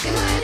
If I